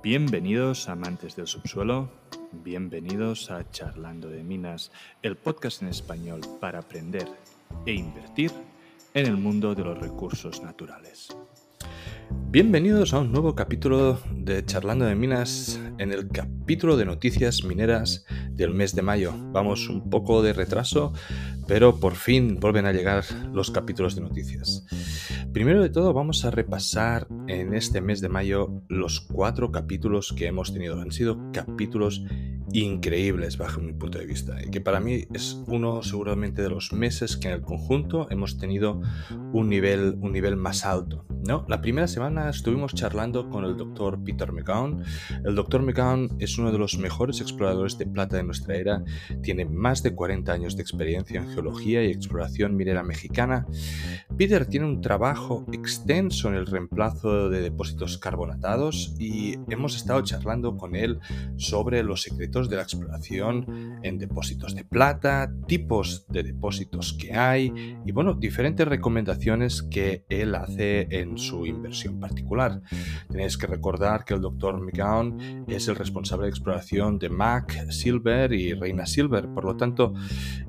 Bienvenidos amantes del subsuelo, bienvenidos a Charlando de Minas, el podcast en español para aprender e invertir en el mundo de los recursos naturales. Bienvenidos a un nuevo capítulo de Charlando de Minas en el capítulo de noticias mineras del mes de mayo. Vamos un poco de retraso, pero por fin vuelven a llegar los capítulos de noticias. Primero de todo vamos a repasar en este mes de mayo los cuatro capítulos que hemos tenido. Han sido capítulos increíbles bajo mi punto de vista y que para mí es uno seguramente de los meses que en el conjunto hemos tenido un nivel, un nivel más alto. ¿no? La primera semana estuvimos charlando con el doctor Peter McGowan. El doctor McGowan es uno de los mejores exploradores de plata de nuestra era, tiene más de 40 años de experiencia en geología y exploración minera mexicana. Peter tiene un trabajo extenso en el reemplazo de depósitos carbonatados y hemos estado charlando con él sobre los secretos de la exploración en depósitos de plata, tipos de depósitos que hay y bueno, diferentes recomendaciones que él hace en su inversión particular. Tenéis que recordar que el Dr. McGowan es el responsable de exploración de Mac, Silver y Reina Silver, por lo tanto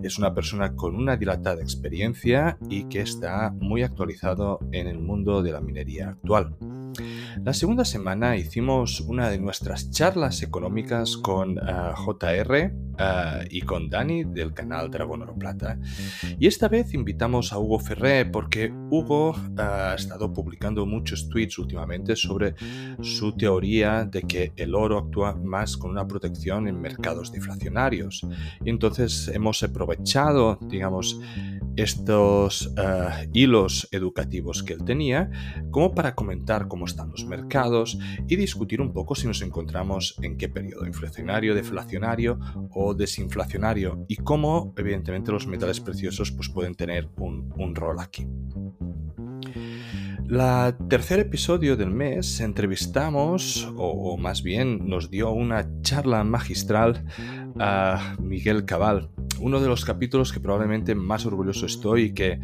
es una persona con una dilatada experiencia y que está muy actualizado en el mundo de la minería actual. La segunda semana hicimos una de nuestras charlas económicas con eh, JR eh, y con Dani del canal Dragón Oro Plata. Y esta vez invitamos a Hugo Ferré porque Hugo eh, ha estado publicando muchos tweets últimamente sobre su teoría de que el oro actúa más con una protección en mercados deflacionarios. Y entonces hemos aprovechado, digamos, estos eh, hilos educativos que él tenía como para comentar cómo están los mercados y discutir un poco si nos encontramos en qué periodo inflacionario, deflacionario o desinflacionario y cómo evidentemente los metales preciosos pues, pueden tener un, rol aquí. La tercer episodio del mes entrevistamos, o, más bien nos dio una charla magistral a Miguel Cabal, uno de los capítulos que probablemente más orgulloso estoy y que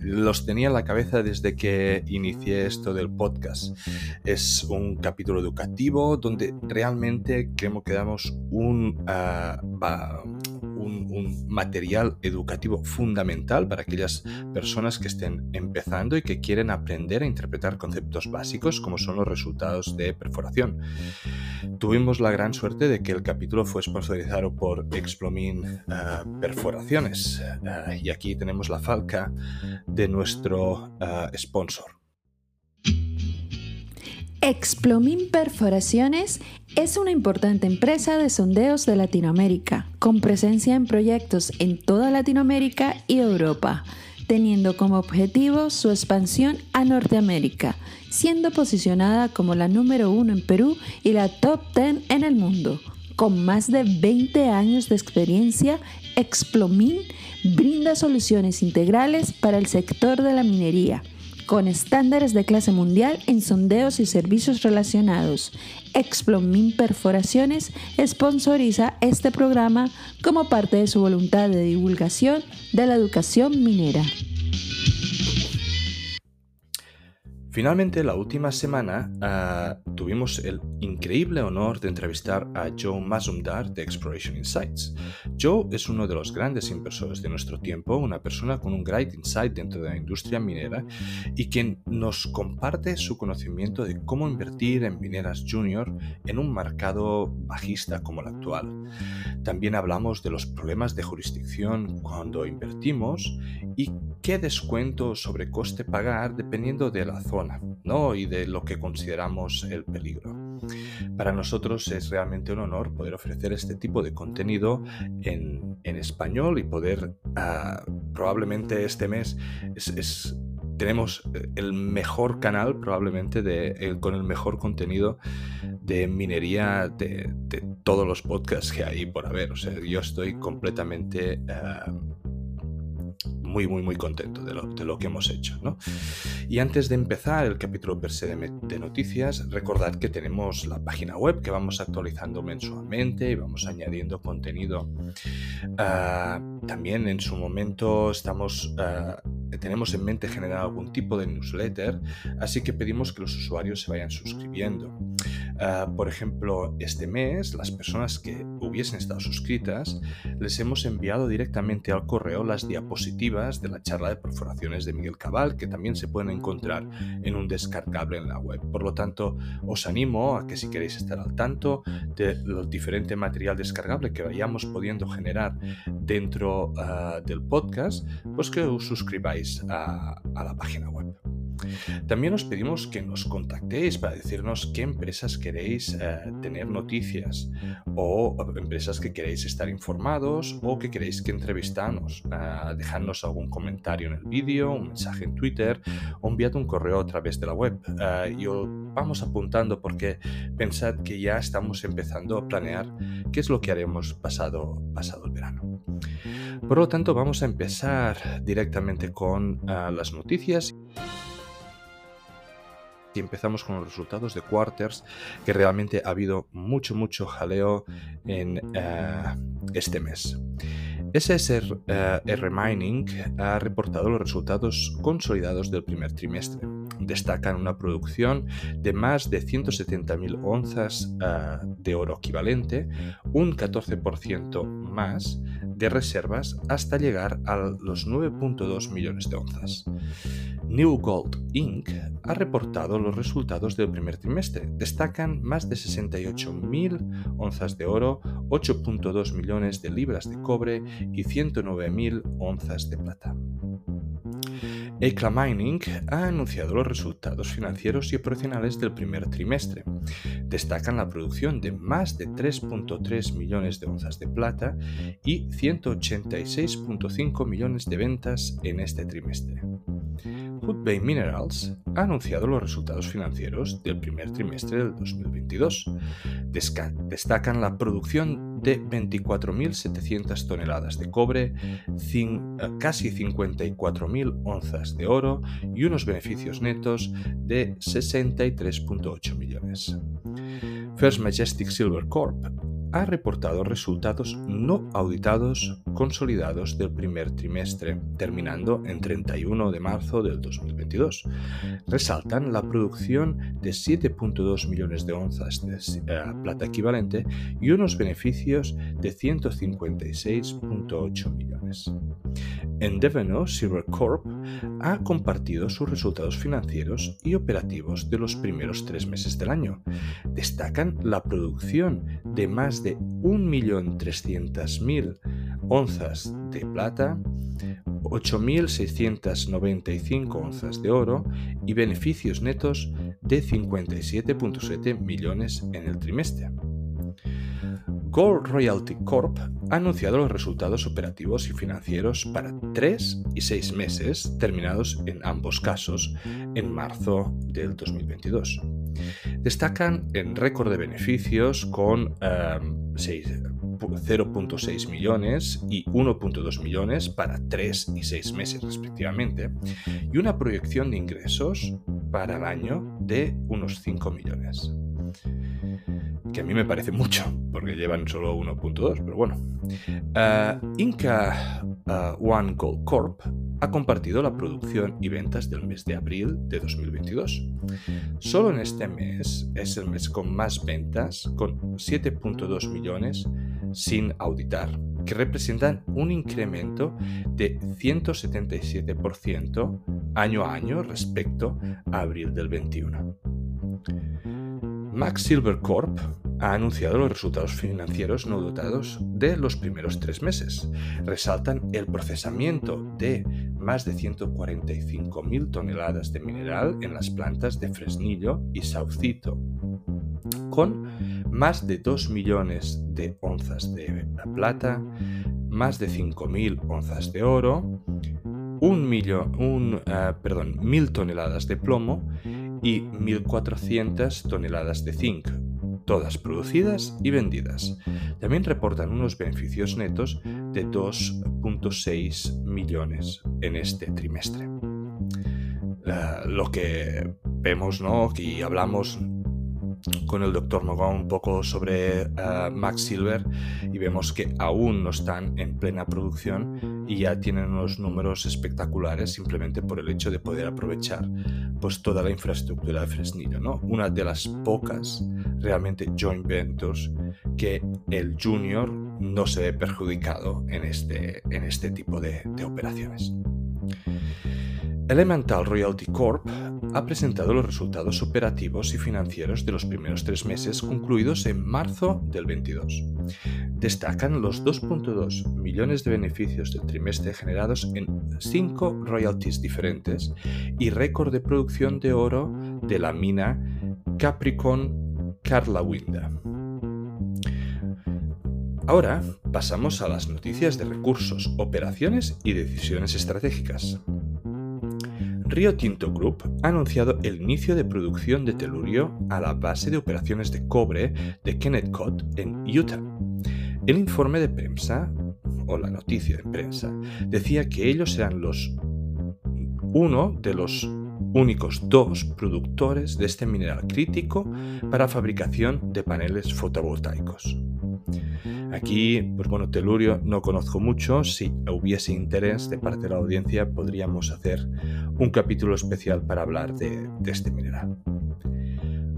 los tenía en la cabeza desde que inicié esto del podcast. Es un capítulo educativo donde realmente creemos que damos un, ah, un, material educativo fundamental para aquellas personas que estén empezando y que quieren aprender a interpretar conceptos básicos como son los resultados de perforación. Tuvimos la gran suerte de que el capítulo fue sponsorizado por Explomin eh, Perforaciones eh, y aquí tenemos la falca de nuestro eh, sponsor. Explomin Perforaciones es una importante empresa de sondeos de Latinoamérica, con presencia en proyectos en toda Latinoamérica y Europa, teniendo como objetivo su expansión a Norteamérica, siendo posicionada como la número uno en Perú y la top 10 en el mundo. Con más de 20 años de experiencia, Explomin brinda soluciones integrales para el sector de la minería con estándares de clase mundial en sondeos y servicios relacionados. Explomin Perforaciones sponsoriza este programa como parte de su voluntad de divulgación de la educación minera. Finalmente, la última semana ah, tuvimos el increíble honor de entrevistar a Joe Mazumdar de Exploration Insights. Joe es uno de los grandes inversores de nuestro tiempo, una persona con un great insight dentro de la industria minera y quien nos comparte su conocimiento de cómo invertir en mineras junior en un mercado bajista como el actual. También hablamos de los problemas de jurisdicción cuando invertimos y qué descuento sobre coste pagar dependiendo de la zona ¿no? y de lo que consideramos el peligro. Para nosotros es realmente un honor poder ofrecer este tipo de contenido en, español y poder, ah, probablemente este mes, es, tenemos el mejor canal probablemente de, con el mejor contenido de minería de, todos los podcasts que hay por haber. O sea, yo estoy completamente... Ah, muy, muy, muy contento de lo, de lo que hemos hecho. ¿no? Y antes de empezar el capítulo per se de, noticias, recordad que tenemos la página web que vamos actualizando mensualmente y vamos añadiendo contenido. Ah, también en su momento estamos, ah, tenemos en mente generar algún tipo de newsletter, así que pedimos que los usuarios se vayan suscribiendo. Ah, por ejemplo, este mes, las personas que hubiesen estado suscritas, les hemos enviado directamente al correo las diapositivas de la charla de perforaciones de Miguel Cabal, que también se pueden encontrar en un descargable en la web. Por lo tanto, os animo a que si queréis estar al tanto del diferente material descargable que vayamos pudiendo generar dentro ah, del podcast, pues que os suscribáis a la página web. También os pedimos que nos contactéis para decirnos qué empresas queréis eh, tener noticias o empresas que queréis estar informados o que queréis que entrevistamos. Dejadnos algún comentario en el vídeo, un mensaje en Twitter o enviad un correo a través de la web. Eh, y os vamos apuntando porque pensad que ya estamos empezando a planear qué es lo que haremos pasado, pasado el verano. Por lo tanto, vamos a empezar directamente con las noticias y empezamos con los resultados de quarters, que realmente ha habido mucho, mucho jaleo en eh, este mes. SSR eh, Mining ha reportado los resultados consolidados del primer trimestre. Destacan una producción de más de 170.000 onzas eh, de oro equivalente, un 14% más de reservas hasta llegar a los 9.2 millones de onzas. New Gold Inc. ha reportado los resultados del primer trimestre. Destacan más de 68.000 onzas de oro, 8.2 millones de libras de cobre y 109.000 onzas de plata. Ecla Mining ha anunciado los resultados financieros y operacionales del primer trimestre. Destacan la producción de más de 3.3 millones de onzas de plata y 186.5 millones de ventas en este trimestre. Bay Minerals ha anunciado los resultados financieros del primer trimestre del 2022. Destacan la producción de 24.700 toneladas de cobre, eh, casi 54.000 onzas de oro y unos beneficios netos de 63.8 millones. First Majestic Silver Corp ha reportado resultados no auditados consolidados del primer trimestre, terminando en 31 de marzo del 2022. Resaltan la producción de 7.2 millones de onzas de eh, plata equivalente y unos beneficios de 156.8 millones. Endeavour Silver Corp ha compartido sus resultados financieros y operativos de los primeros tres meses del año. Destacan la producción de más de 1.300.000 onzas de plata, 8.695 onzas de oro y beneficios netos de 57.7 millones en el trimestre. Gold Royalty Corp ha anunciado los resultados operativos y financieros para 3 y 6 meses, terminados en ambos casos en marzo del 2022. Destacan en récord de beneficios con 0.6 em, millones y 1.2 millones para 3 y 6 meses respectivamente, y una proyección de ingresos para el año de unos 5 millones que a mí me parece mucho, porque llevan solo 1.2, pero bueno. Uh, Inca uh, One Gold Corp ha compartido la producción y ventas del mes de abril de 2022. Solo en este mes es el mes con más ventas, con 7.2 millones sin auditar, que representan un incremento de 177% año a año respecto a abril del 21. Max Silver Corp ha anunciado los resultados financieros no dotados de los primeros tres meses. Resaltan el procesamiento de más de 145.000 toneladas de mineral en las plantas de Fresnillo y Saucito, con más de 2 millones de onzas de plata, más de 5.000 onzas de oro, un millón, un, uh, perdón, mil toneladas de plomo y 1.400 toneladas de zinc, todas producidas y vendidas. También reportan unos beneficios netos de 2.6 millones en este trimestre. Lo que vemos, ¿no? Aquí hablamos con el doctor Mogón un poco sobre uh, Max Silver y vemos que aún no están en plena producción y ya tienen unos números espectaculares simplemente por el hecho de poder aprovechar pues toda la infraestructura de Fresnillo, ¿no? Una de las pocas realmente joint ventures que el junior no se ve perjudicado en este, en este tipo de, de operaciones. Elemental Royalty Corp ha presentado los resultados operativos y financieros de los primeros tres meses concluidos en marzo del 22. Destacan los 2.2 millones de beneficios del trimestre generados en cinco royalties diferentes y récord de producción de oro de la mina Capricorn Carlawinda. Ahora pasamos a las noticias de recursos, operaciones y decisiones estratégicas. Rio Tinto Group ha anunciado el inicio de producción de telurio a la base de operaciones de cobre de Kennecott en Utah. El informe de prensa, o la noticia de prensa, decía que ellos eran los uno de los únicos dos productores de este mineral crítico para fabricación de paneles fotovoltaicos. Aquí, pues bueno, telurio no conozco mucho. Si hubiese interés de parte de la audiencia, podríamos hacer un capítulo especial para hablar de, este mineral.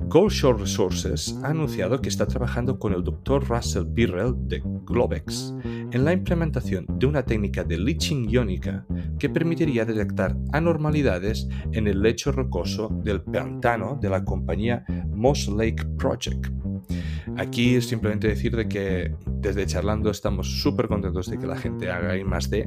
Goldshore Resources ha anunciado que está trabajando con el Dr. Russell Birrell de Globex en la implementación de una técnica de leaching iónica que permitiría detectar anormalidades en el lecho rocoso del pantano de la compañía Moss Lake Project. Aquí es simplemente decir de que desde charlando estamos súper contentos de que la gente haga I más D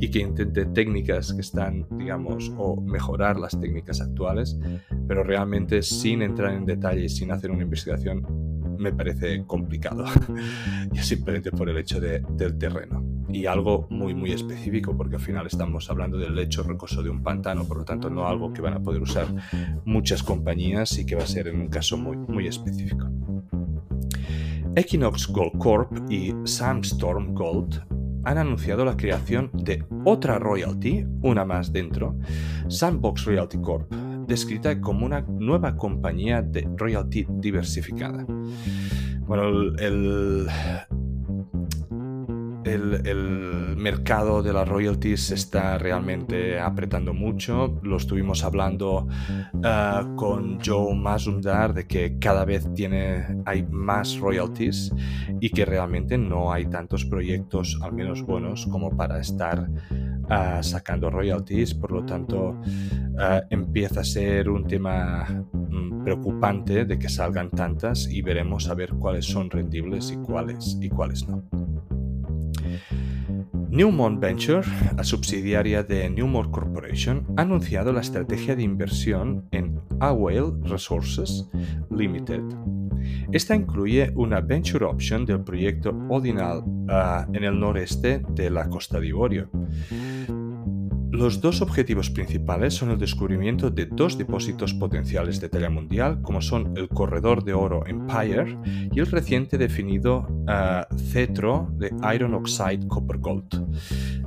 y que intente técnicas que están, digamos, o mejorar las técnicas actuales, pero realmente sin entrar en detalle y sin hacer una investigación me parece complicado, ya simplemente por el hecho del terreno. Y algo muy, muy específico, porque al final estamos hablando del lecho rocoso de un pantano, por lo tanto no algo que van a poder usar muchas compañías y que va a ser en un caso muy, muy específico. Equinox Gold Corp y Sandstorm Gold han anunciado la creación de otra royalty, una más dentro, Sandbox Royalty Corp, descrita como una nueva compañía de royalty diversificada. Bueno, el, el, mercado de las royalties está realmente apretando mucho. Lo estuvimos hablando eh, con Joe Mazumdar de que cada vez tiene, hay más royalties y que realmente no hay tantos proyectos, al menos buenos, como para estar eh, sacando royalties. Por lo tanto, eh, empieza a ser un tema mm, preocupante de que salgan tantas y veremos a ver cuáles son rendibles y cuáles, y cuáles no. Newmont Venture, la subsidiaria de Newmont Corporation, ha anunciado la estrategia de inversión en Awale Resources Limited. Esta incluye una venture option del proyecto Odinal ah, en el noreste de la costa de Ivorio. Los dos objetivos principales son el descubrimiento de dos depósitos potenciales de talla mundial, como son el corredor de oro Empire y el reciente definido uh, cetro de Iron Oxide Copper Gold.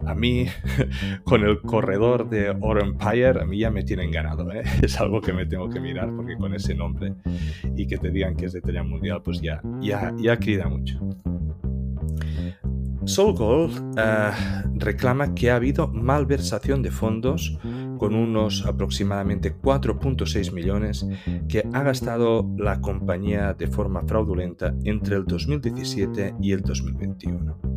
A mí, con el corredor de oro Empire, a mí ya me tienen ganado. ¿eh? Es algo que me tengo que mirar porque con ese nombre y que te digan que es de talla mundial, pues ya, ya, ya queda mucho. SoulGold eh, reclama que ha habido malversación de fondos con unos aproximadamente 4.6 millones que ha gastado la compañía de forma fraudulenta entre el 2017 y el 2021.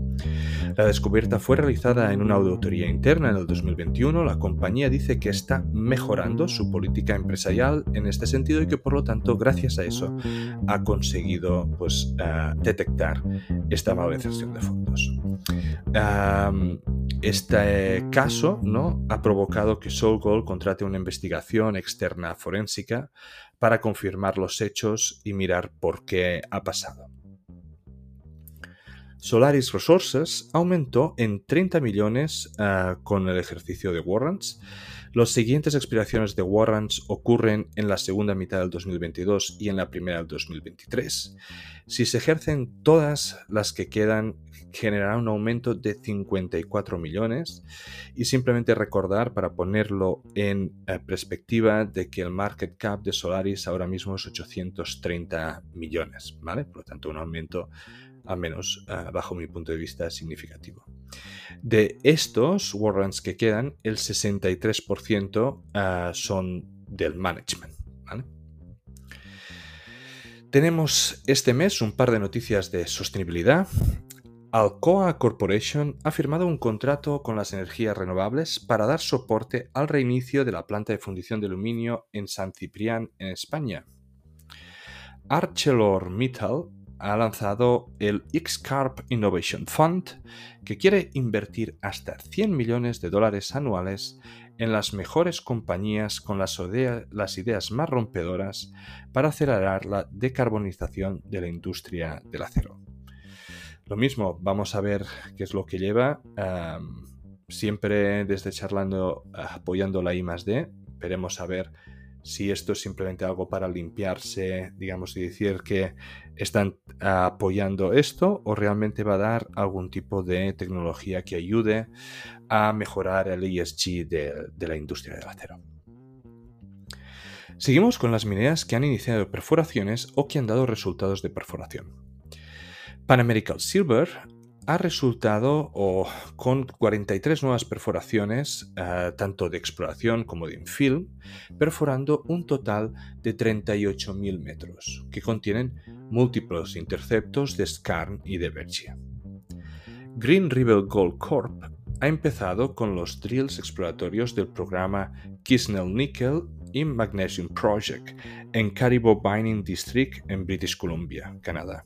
La descubierta fue realizada en una auditoría interna en el 2021. La compañía dice que está mejorando su política empresarial en este sentido y que por lo tanto gracias a eso ha conseguido pues, eh, detectar esta malversación de fondos. Este caso ¿no? ha provocado que SoulGold contrate una investigación externa forénsica para confirmar los hechos y mirar por qué ha pasado. Solaris Resources aumentó en 30 millones eh, con el ejercicio de warrants. Las siguientes expiraciones de warrants ocurren en la segunda mitad del 2022 y en la primera del 2023. Si se ejercen todas las que quedan, generará un aumento de 54 millones. Y simplemente recordar, para ponerlo en eh, perspectiva, de que el market cap de Solaris ahora mismo es 830 millones, ¿vale? Por lo tanto, un aumento al menos uh, bajo mi punto de vista, significativo. De estos warrants que quedan, el 63% ah, son del management. Tenemos este mes un par de noticias de sostenibilidad. Alcoa Corporation ha firmado un contrato con las energías renovables para dar soporte al reinicio de la planta de fundición de aluminio en San Ciprián, en España. ArcelorMittal ha lanzado el X-Carp Innovation Fund, que quiere invertir hasta 100 millones de dólares anuales en las mejores compañías con las, las ideas más rompedoras para acelerar la decarbonización de la industria del acero. Lo mismo, vamos a ver qué es lo que lleva. siempre desde charlando apoyando la I más D, veremos a ver si esto es simplemente algo para limpiarse, digamos, y decir que están apoyando esto o realmente va a dar algún tipo de tecnología que ayude a mejorar el ESG de, la industria del acero. Seguimos con las mineras que han iniciado perforaciones o que han dado resultados de perforación. Pan American Silver ha resultado con 43 nuevas perforaciones, eh, tanto de exploración como de infill, perforando un total de 38.000 metros, que contienen múltiples interceptos de Skarn y de Bergia. Green River Gold Corp ha empezado con los drills exploratorios del programa Kisnell Nickel y Magnesium Project en Caribou Mining District en British Columbia, Canadá.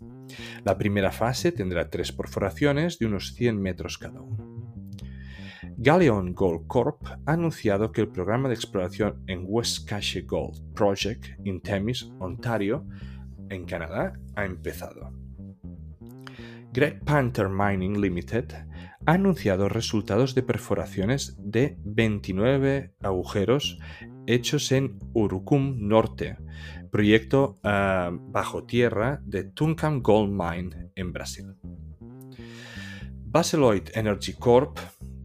La primera fase tendrá tres perforaciones de unos 100 metros cada uno. Galleon Gold Corp ha anunciado que el programa de exploración en West Cache Gold Project en Temis, Ontario, en Canadá, ha empezado. Great Panther Mining Limited ha anunciado resultados de perforaciones de 29 agujeros hechos en Urucum Norte, proyecto ah, bajo tierra de Tuncam Gold Mine en Brasil. Baseloid Energy Corp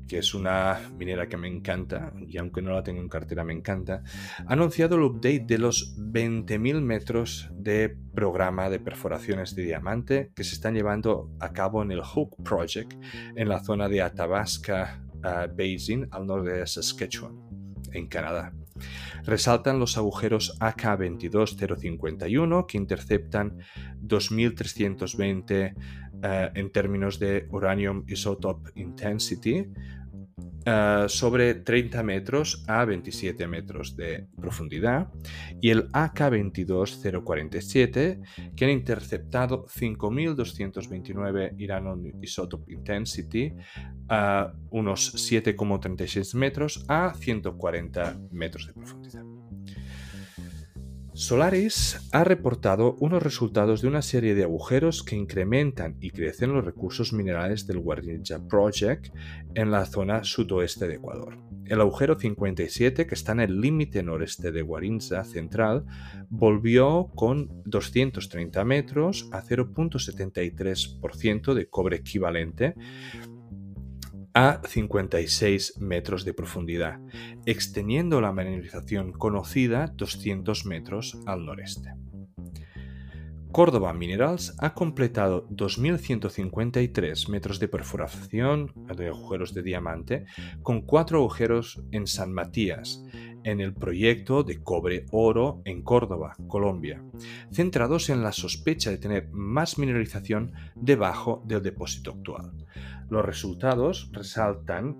que es una minera que me encanta, y aunque no la tengo en cartera me encanta, ha anunciado el update de los 20.000 metros de programa de perforaciones de diamante que se están llevando a cabo en el Hook Project en la zona de Athabasca uh, Basin al norte de Saskatchewan, en Canadá. Resaltan los agujeros AK22051 que interceptan 2320 uh, en términos de uranium isotope intensity eh, sobre 30 metros a 27 metros de profundidad y el AK-22047 que han interceptado 5229 Iranon Isotope Intensity a unos 7,36 metros a 140 metros de profundidad. Solaris ha reportado unos resultados de una serie de agujeros que incrementan y crecen los recursos minerales del Guarinja Project en la zona sudoeste de Ecuador. El agujero 57, que está en el límite noreste de Guarinza Central, volvió con 230 metros a 0.73% de cobre equivalente a 56 metros de profundidad, extendiendo la mineralización conocida 200 metros al noreste. Córdoba Minerals ha completado 2.153 metros de perforación de agujeros de diamante con cuatro agujeros en San Matías, en el proyecto de cobre-oro en Córdoba, Colombia, centrados en la sospecha de tener más mineralización debajo del depósito actual. Los resultados resaltan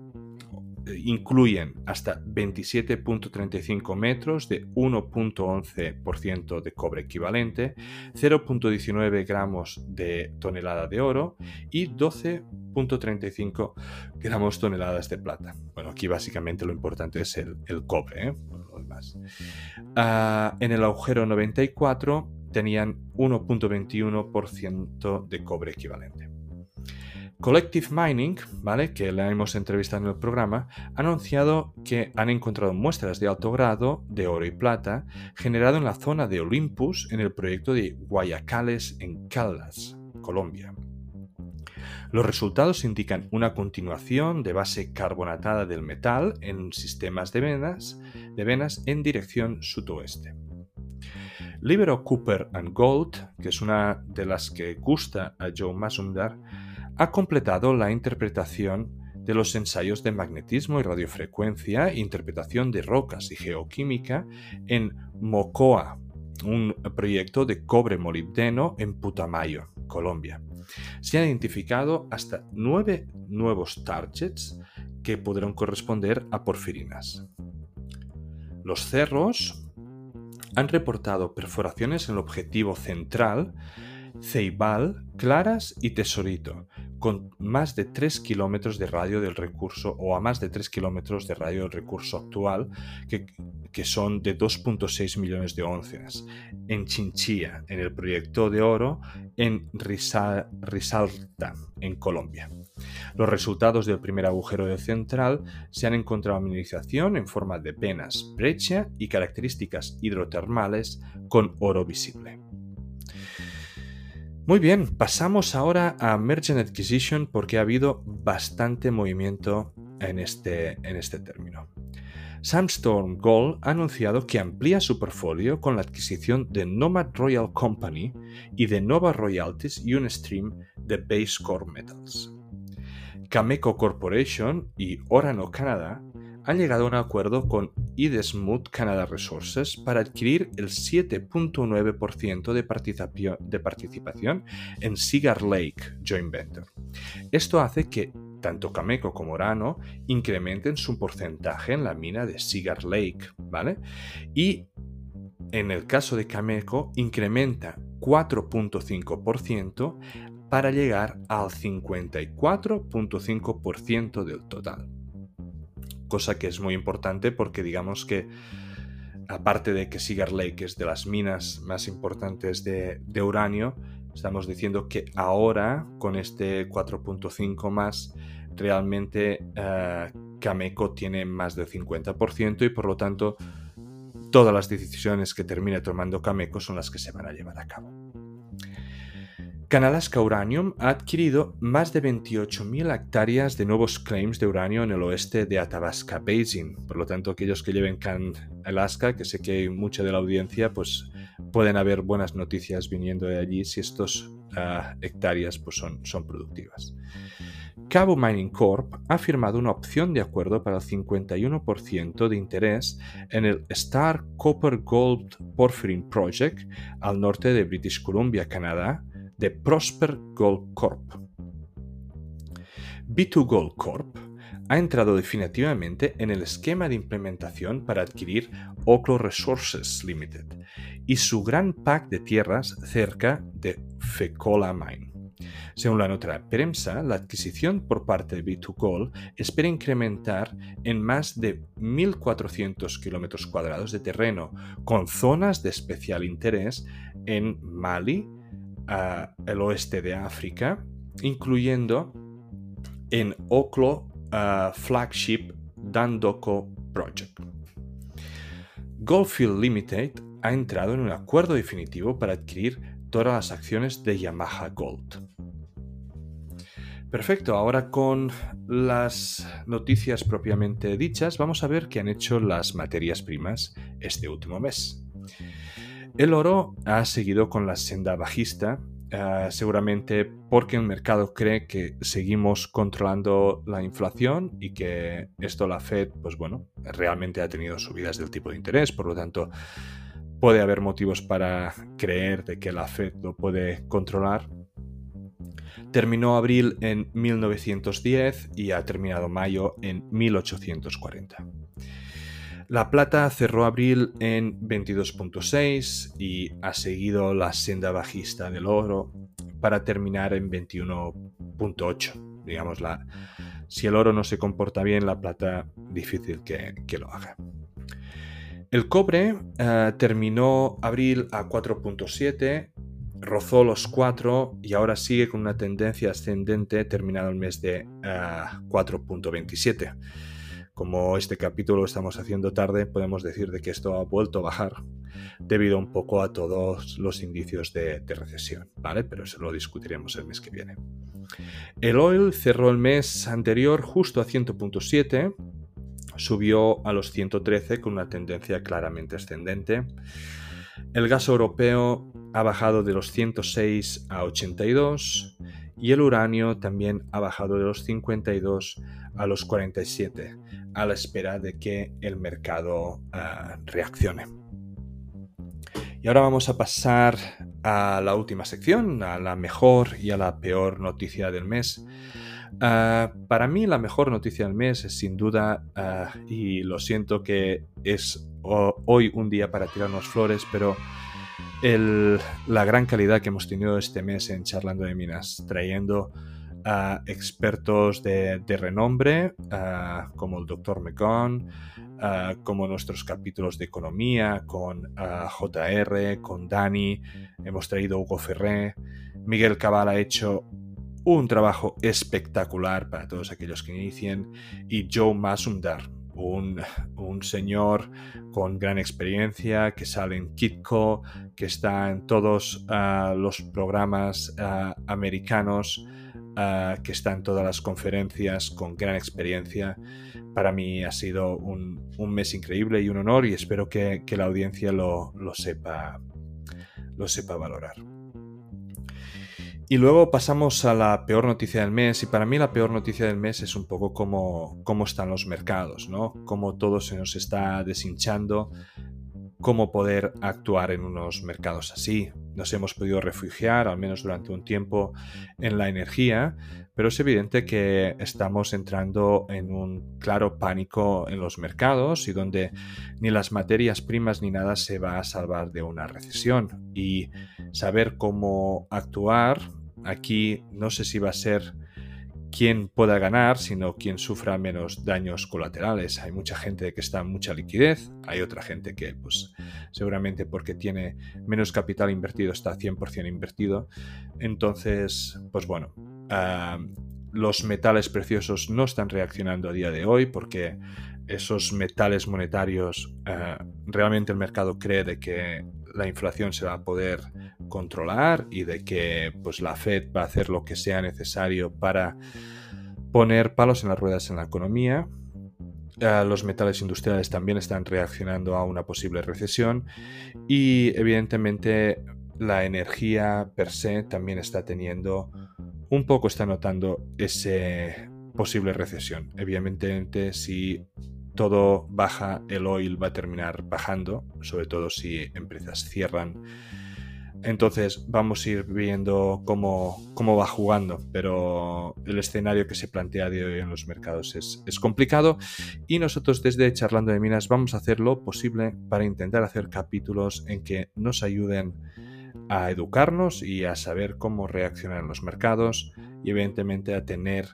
eh, incluyen hasta 27.35 metros de 1.11% de cobre equivalente, 0.19 gramos de tonelada de oro y 12.35 gramos toneladas de plata. Bueno, aquí básicamente lo importante es el, cobre, ¿eh? ah, en el agujero 94 tenían 1.21% de cobre equivalente. Collective Mining, ¿vale? que la hemos entrevistado en el programa, ha anunciado que han encontrado muestras de alto grado de oro y plata generado en la zona de Olympus en el proyecto de Guayacales en Caldas, Colombia. Los resultados indican una continuación de base carbonatada del metal en sistemas de venas, de venas en dirección sudoeste. Libero Cooper and Gold, que es una de las que gusta a Joe Masumdar, ha completado la interpretación de los ensayos de magnetismo y radiofrecuencia, interpretación de rocas y geoquímica en Mocoa, un proyecto de cobre molibdeno en Putamayo, Colombia. Se han identificado hasta nueve nuevos targets que podrán corresponder a porfirinas. Los cerros han reportado perforaciones en el objetivo central, Ceibal, Claras y Tesorito, con más de 3 kilómetros de radio del recurso o a más de 3 kilómetros de radio del recurso actual, que, son de 2.6 millones de onzas, en Chinchilla, en el proyecto de oro, en Risalta, en Colombia. Los resultados del primer agujero de central se han encontrado mineralización en forma de penas, brecha y características hidrotermales con oro visible. Muy bien, pasamos ahora a Merchant Acquisition porque ha habido bastante movimiento en este, en este término. Sandstorm Gold ha anunciado que amplía su portfolio con la adquisición de Nomad Royal Company y de Nova Royalties y un stream de Base Core Metals. Cameco Corporation y Orano Canada han llegado a un acuerdo con Idesmut Canada Resources para adquirir el 7.9% de, de participación en Cigar Lake Joint Venture. Esto hace que tanto Cameco como Orano incrementen su porcentaje en la mina de Cigar Lake, ¿vale? Y en el caso de Cameco incrementa 4.5% para llegar al 54.5% del total cosa que es muy importante porque digamos que aparte de que Cigar Lake es de las minas más importantes de, uranio, estamos diciendo que ahora con este 4.5 más realmente uh, Cameco tiene más del 50% y por lo tanto todas las decisiones que termine tomando Cameco son las que se van a llevar a cabo. Canalaska Uranium ha adquirido más de 28.000 hectáreas de nuevos claims de uranio en el oeste de Athabasca Basin. Por lo tanto, aquellos que lleven Can Alaska, que sé que hay mucha de la audiencia, pues pueden haber buenas noticias viniendo de allí si estos ah, hectáreas pues son, son productivas. Cabo Mining Corp ha firmado una opción de acuerdo para el 51% de interés en el Star Copper Gold Porphyrin Project al norte de British Columbia, Canadá, de Prosper Gold Corp. B2 Gold Corp ha entrado definitivamente en el esquema de implementación para adquirir Oclo Resources Limited y su gran pack de tierras cerca de Fecola Mine. Según la nota de prensa, la adquisición por parte de B2 Gold espera incrementar en más de 1.400 kilómetros cuadrados de terreno, con zonas de especial interés en Mali, el oeste de África, incluyendo en Oklo Flagship Dandoko Project. Goldfield Limited ha entrado en un acuerdo definitivo para adquirir todas las acciones de Yamaha Gold. Perfecto, ahora con las noticias propiamente dichas, vamos a ver qué han hecho las materias primas este último mes. El oro ha seguido con la senda bajista, eh, seguramente porque el mercado cree que seguimos controlando la inflación y que esto la Fed, pues bueno, realmente ha tenido subidas del tipo de interés, por lo tanto puede haber motivos para creer de que la Fed lo puede controlar. Terminó abril en 1910 y ha terminado mayo en 1840. La plata cerró abril en 22.6 y ha seguido la senda bajista del oro para terminar en 21.8. Digamos, la, si el oro no se comporta bien, la plata difícil que, lo haga. El cobre eh, terminó abril a 4.7, rozó los 4 y ahora sigue con una tendencia ascendente terminado el mes de 4.27. Como este capítulo lo estamos haciendo tarde, podemos decir de que esto ha vuelto a bajar debido un poco a todos los indicios de, recesión, ¿vale? Pero eso lo discutiremos el mes que viene. El oil cerró el mes anterior justo a 100.7, subió a los 113 con una tendencia claramente ascendente. El gas europeo ha bajado de los 106 a 82 y el uranio también ha bajado de los 52 a los 47 a la espera de que el mercado ah, reaccione. Y ahora vamos a pasar a la última sección, a la mejor y a la peor noticia del mes. Ah, para mí la mejor noticia del mes es sin duda, ah, y lo siento que es hoy un día para tirarnos flores, pero la gran calidad que hemos tenido este mes en Charlando de Minas, trayendo a expertos de, renombre como el Dr. McGon, como nuestros capítulos de economía con JR, con Dani, hemos traído Hugo Ferré, Miguel Cabal ha hecho un trabajo espectacular para todos aquellos que inician y Joe Masundar, un, señor con gran experiencia que sale en Kitco, que está en todos los programas americanos, ah, que está en todas las conferencias con gran experiencia. Para mí ha sido un, mes increíble y un honor y espero que, la audiencia lo, sepa, lo sepa valorar. Y luego pasamos a la peor noticia del mes, y para mí la peor noticia del mes es un poco cómo, cómo están los mercados, ¿no? Cómo todo se nos está deshinchando, cómo poder actuar en unos mercados así. Nos hemos podido refugiar, al menos durante un tiempo, en la energía, pero es evidente que estamos entrando en un claro pánico en los mercados y donde ni las materias primas ni nada se va a salvar de una recesión. Y saber cómo actuar Aquí no sé si va a ser quien pueda ganar, sino quien sufra menos daños colaterales. Hay mucha gente que está en mucha liquidez, hay otra gente que, pues, seguramente porque tiene menos capital invertido está 100% invertido. Entonces, pues bueno, los metales preciosos no están reaccionando a día de hoy porque esos metales monetarios, eh, realmente el mercado cree de que la inflación se va a poder controlar y de que pues, la Fed va a hacer lo que sea necesario para poner palos en las ruedas en la economía. Eh, los metales industriales también están reaccionando a una posible recesión y evidentemente la energía per se también está teniendo un poco está notando ese posible recesión. Evidentemente si todo baja, el oil va a terminar bajando, sobre todo si empresas cierran. Entonces vamos a ir viendo cómo, cómo va jugando, pero el escenario que se plantea de hoy en los mercados es, es, complicado y nosotros desde Charlando de Minas vamos a hacer lo posible para intentar hacer capítulos en que nos ayuden a educarnos y a saber cómo reaccionar en los mercados y evidentemente a tener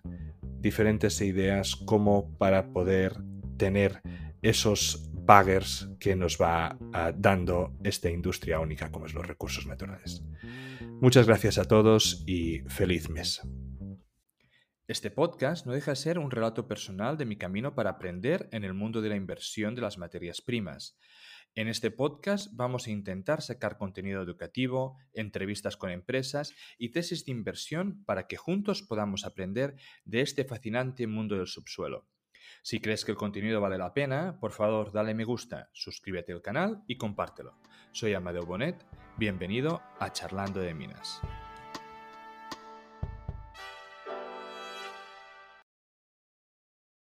diferentes ideas como para poder tener esos baggers que nos va ah, dando esta industria única como es los recursos naturales. Muchas gracias a todos y feliz mes. Este podcast no deja de ser un relato personal de mi camino para aprender en el mundo de la inversión de las materias primas. En este podcast vamos a intentar sacar contenido educativo, entrevistas con empresas y tesis de inversión para que juntos podamos aprender de este fascinante mundo del subsuelo. Si crees que el contenido vale la pena, por favor dale me gusta, suscríbete al canal y compártelo. Soy Amadeo Bonet, bienvenido a Charlando de Minas.